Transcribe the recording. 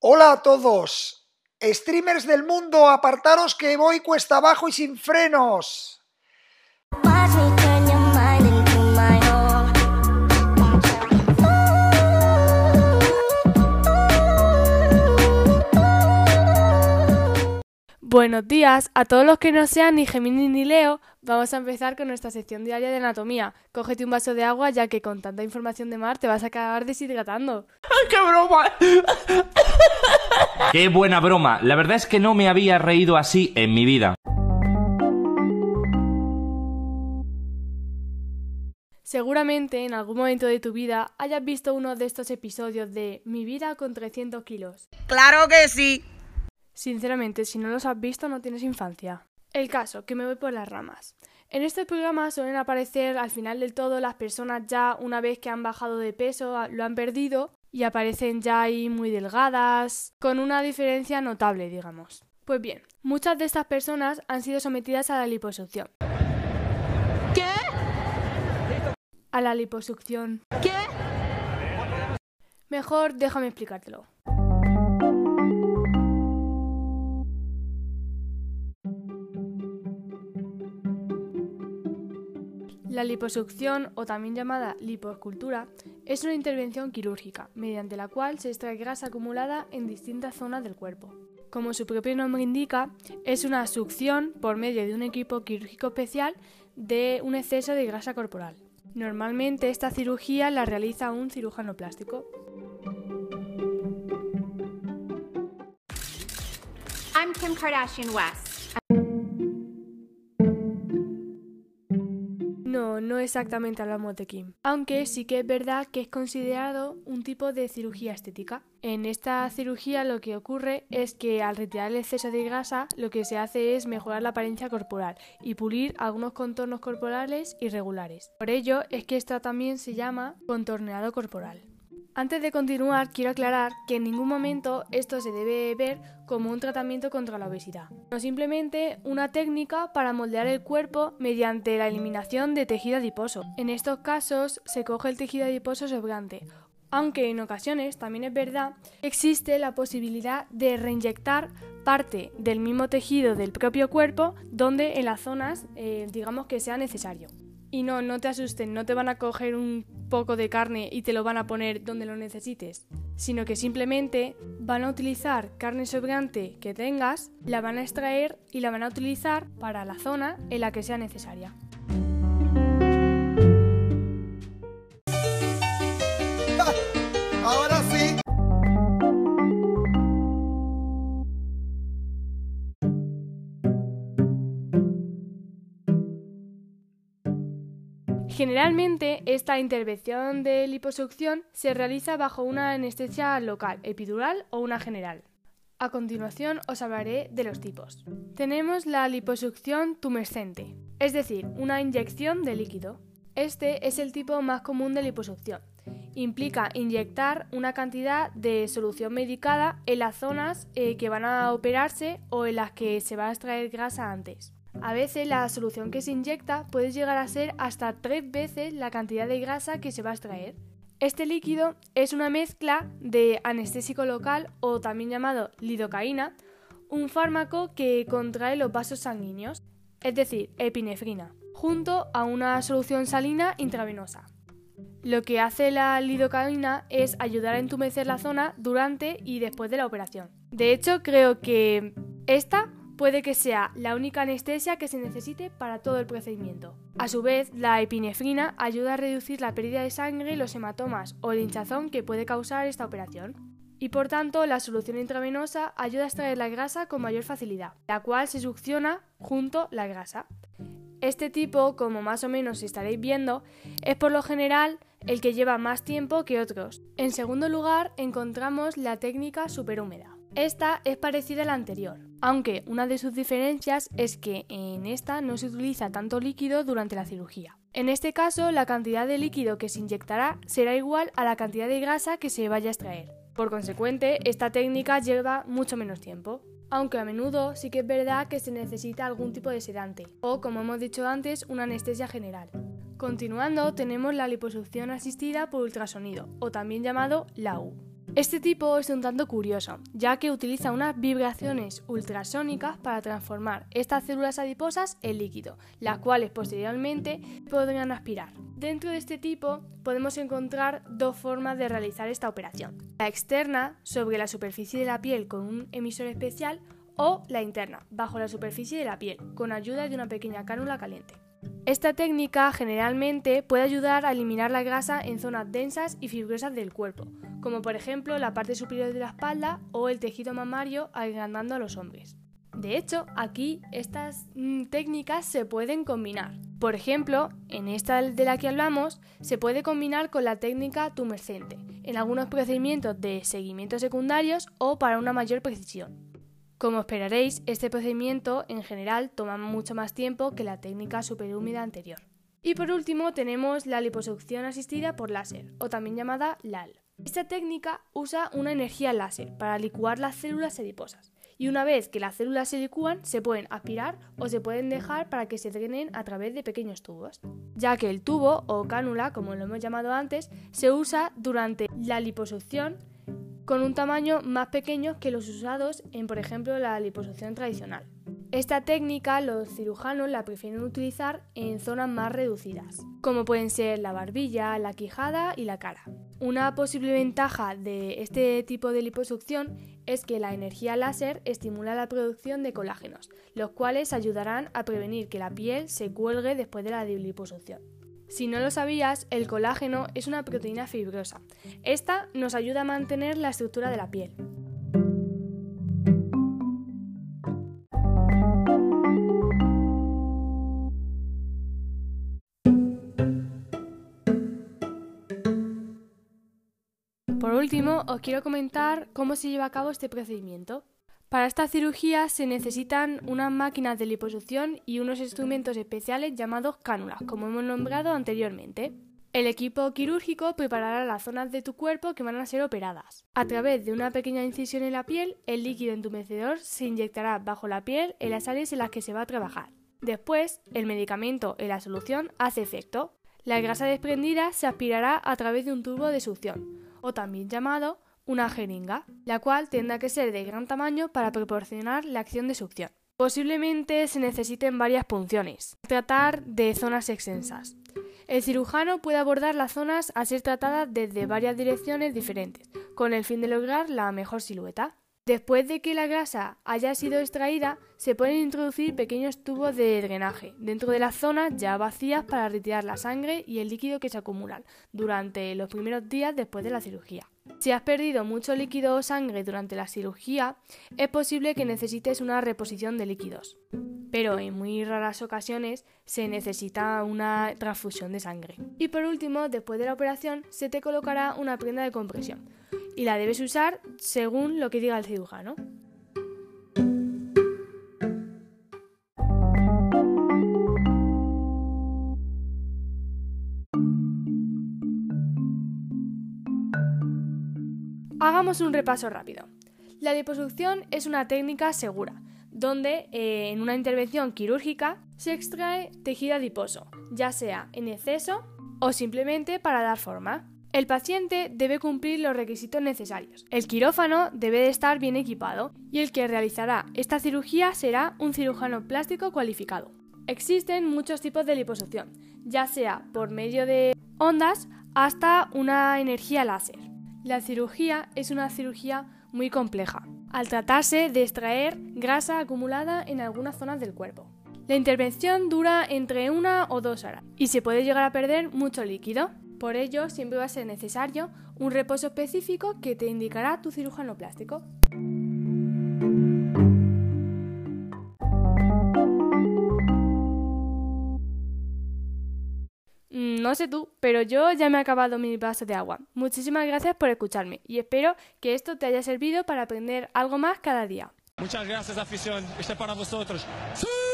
Hola a todos. Streamers del mundo, apartaros que voy cuesta abajo y sin frenos. Buenos días a todos los que no sean ni Gemini ni Leo. Vamos a empezar con nuestra sección diaria de anatomía. Cógete un vaso de agua ya que con tanta información de mar te vas a acabar deshidratando. ¡Qué broma! ¡Qué buena broma! La verdad es que no me había reído así en mi vida. Seguramente en algún momento de tu vida hayas visto uno de estos episodios de Mi vida con 300 kilos. Claro que sí. Sinceramente, si no los has visto no tienes infancia. El caso, que me voy por las ramas. En este programa suelen aparecer al final del todo las personas ya una vez que han bajado de peso, lo han perdido y aparecen ya ahí muy delgadas, con una diferencia notable, digamos. Pues bien, muchas de estas personas han sido sometidas a la liposucción. ¿Qué? A la liposucción. ¿Qué? Mejor déjame explicártelo. La liposucción, o también llamada lipoescultura, es una intervención quirúrgica mediante la cual se extrae grasa acumulada en distintas zonas del cuerpo. Como su propio nombre indica, es una succión por medio de un equipo quirúrgico especial de un exceso de grasa corporal. Normalmente esta cirugía la realiza un cirujano plástico. I'm Kim Kardashian West. Exactamente hablamos de Kim, aunque sí que es verdad que es considerado un tipo de cirugía estética. En esta cirugía lo que ocurre es que al retirar el exceso de grasa lo que se hace es mejorar la apariencia corporal y pulir algunos contornos corporales irregulares. Por ello es que esta también se llama contorneado corporal. Antes de continuar, quiero aclarar que en ningún momento esto se debe ver como un tratamiento contra la obesidad, no simplemente una técnica para moldear el cuerpo mediante la eliminación de tejido adiposo. En estos casos se coge el tejido adiposo sobrante, aunque en ocasiones también es verdad que existe la posibilidad de reinyectar parte del mismo tejido del propio cuerpo donde en las zonas eh, digamos que sea necesario. Y no, no te asusten, no te van a coger un poco de carne y te lo van a poner donde lo necesites, sino que simplemente van a utilizar carne sobrante que tengas, la van a extraer y la van a utilizar para la zona en la que sea necesaria. Generalmente esta intervención de liposucción se realiza bajo una anestesia local, epidural o una general. A continuación os hablaré de los tipos. Tenemos la liposucción tumescente, es decir, una inyección de líquido. Este es el tipo más común de liposucción. Implica inyectar una cantidad de solución medicada en las zonas eh, que van a operarse o en las que se va a extraer grasa antes. A veces la solución que se inyecta puede llegar a ser hasta tres veces la cantidad de grasa que se va a extraer. Este líquido es una mezcla de anestésico local o también llamado lidocaína, un fármaco que contrae los vasos sanguíneos, es decir, epinefrina, junto a una solución salina intravenosa. Lo que hace la lidocaína es ayudar a entumecer la zona durante y después de la operación. De hecho, creo que esta puede que sea la única anestesia que se necesite para todo el procedimiento. A su vez, la epinefrina ayuda a reducir la pérdida de sangre, los hematomas o el hinchazón que puede causar esta operación. Y por tanto, la solución intravenosa ayuda a extraer la grasa con mayor facilidad, la cual se succiona junto la grasa. Este tipo, como más o menos estaréis viendo, es por lo general el que lleva más tiempo que otros. En segundo lugar, encontramos la técnica superhúmeda. Esta es parecida a la anterior, aunque una de sus diferencias es que en esta no se utiliza tanto líquido durante la cirugía. En este caso, la cantidad de líquido que se inyectará será igual a la cantidad de grasa que se vaya a extraer. Por consecuente, esta técnica lleva mucho menos tiempo. Aunque a menudo sí que es verdad que se necesita algún tipo de sedante, o como hemos dicho antes, una anestesia general. Continuando, tenemos la liposucción asistida por ultrasonido, o también llamado LAU. Este tipo es un tanto curioso, ya que utiliza unas vibraciones ultrasónicas para transformar estas células adiposas en líquido, las cuales posteriormente podrían aspirar. Dentro de este tipo podemos encontrar dos formas de realizar esta operación. La externa, sobre la superficie de la piel con un emisor especial, o la interna, bajo la superficie de la piel, con ayuda de una pequeña cánula caliente. Esta técnica generalmente puede ayudar a eliminar la grasa en zonas densas y fibrosas del cuerpo, como por ejemplo la parte superior de la espalda o el tejido mamario agrandando a los hombres. De hecho, aquí estas mm, técnicas se pueden combinar. Por ejemplo, en esta de la que hablamos, se puede combinar con la técnica tumescente, en algunos procedimientos de seguimiento secundarios o para una mayor precisión. Como esperaréis, este procedimiento en general toma mucho más tiempo que la técnica superhúmida anterior. Y por último tenemos la liposucción asistida por láser, o también llamada LAL. Esta técnica usa una energía láser para licuar las células adiposas. Y una vez que las células se licúan, se pueden aspirar o se pueden dejar para que se drenen a través de pequeños tubos, ya que el tubo o cánula, como lo hemos llamado antes, se usa durante la liposucción con un tamaño más pequeño que los usados en, por ejemplo, la liposucción tradicional. Esta técnica los cirujanos la prefieren utilizar en zonas más reducidas, como pueden ser la barbilla, la quijada y la cara. Una posible ventaja de este tipo de liposucción es que la energía láser estimula la producción de colágenos, los cuales ayudarán a prevenir que la piel se cuelgue después de la liposucción. Si no lo sabías, el colágeno es una proteína fibrosa. Esta nos ayuda a mantener la estructura de la piel. Os quiero comentar cómo se lleva a cabo este procedimiento. Para esta cirugía se necesitan unas máquinas de liposucción y unos instrumentos especiales llamados cánulas, como hemos nombrado anteriormente. El equipo quirúrgico preparará las zonas de tu cuerpo que van a ser operadas. A través de una pequeña incisión en la piel, el líquido entumecedor se inyectará bajo la piel en las áreas en las que se va a trabajar. Después, el medicamento en la solución hace efecto. La grasa desprendida se aspirará a través de un tubo de succión, o también llamado una jeringa, la cual tendrá que ser de gran tamaño para proporcionar la acción de succión. Posiblemente se necesiten varias punciones. Tratar de zonas extensas. El cirujano puede abordar las zonas a ser tratadas desde varias direcciones diferentes, con el fin de lograr la mejor silueta. Después de que la grasa haya sido extraída, se pueden introducir pequeños tubos de drenaje dentro de las zonas ya vacías para retirar la sangre y el líquido que se acumulan durante los primeros días después de la cirugía. Si has perdido mucho líquido o sangre durante la cirugía, es posible que necesites una reposición de líquidos. Pero en muy raras ocasiones se necesita una transfusión de sangre. Y por último, después de la operación, se te colocará una prenda de compresión. Y la debes usar según lo que diga el cirujano. Hagamos un repaso rápido. La liposucción es una técnica segura, donde eh, en una intervención quirúrgica se extrae tejido adiposo, ya sea en exceso o simplemente para dar forma. El paciente debe cumplir los requisitos necesarios. El quirófano debe de estar bien equipado y el que realizará esta cirugía será un cirujano plástico cualificado. Existen muchos tipos de liposucción, ya sea por medio de ondas hasta una energía láser. La cirugía es una cirugía muy compleja, al tratarse de extraer grasa acumulada en algunas zonas del cuerpo. La intervención dura entre una o dos horas y se puede llegar a perder mucho líquido. Por ello, siempre va a ser necesario un reposo específico que te indicará tu cirujano plástico. No sé tú, pero yo ya me he acabado mi vaso de agua. Muchísimas gracias por escucharme y espero que esto te haya servido para aprender algo más cada día. Muchas gracias, afición. Este es para vosotros. ¡Sí!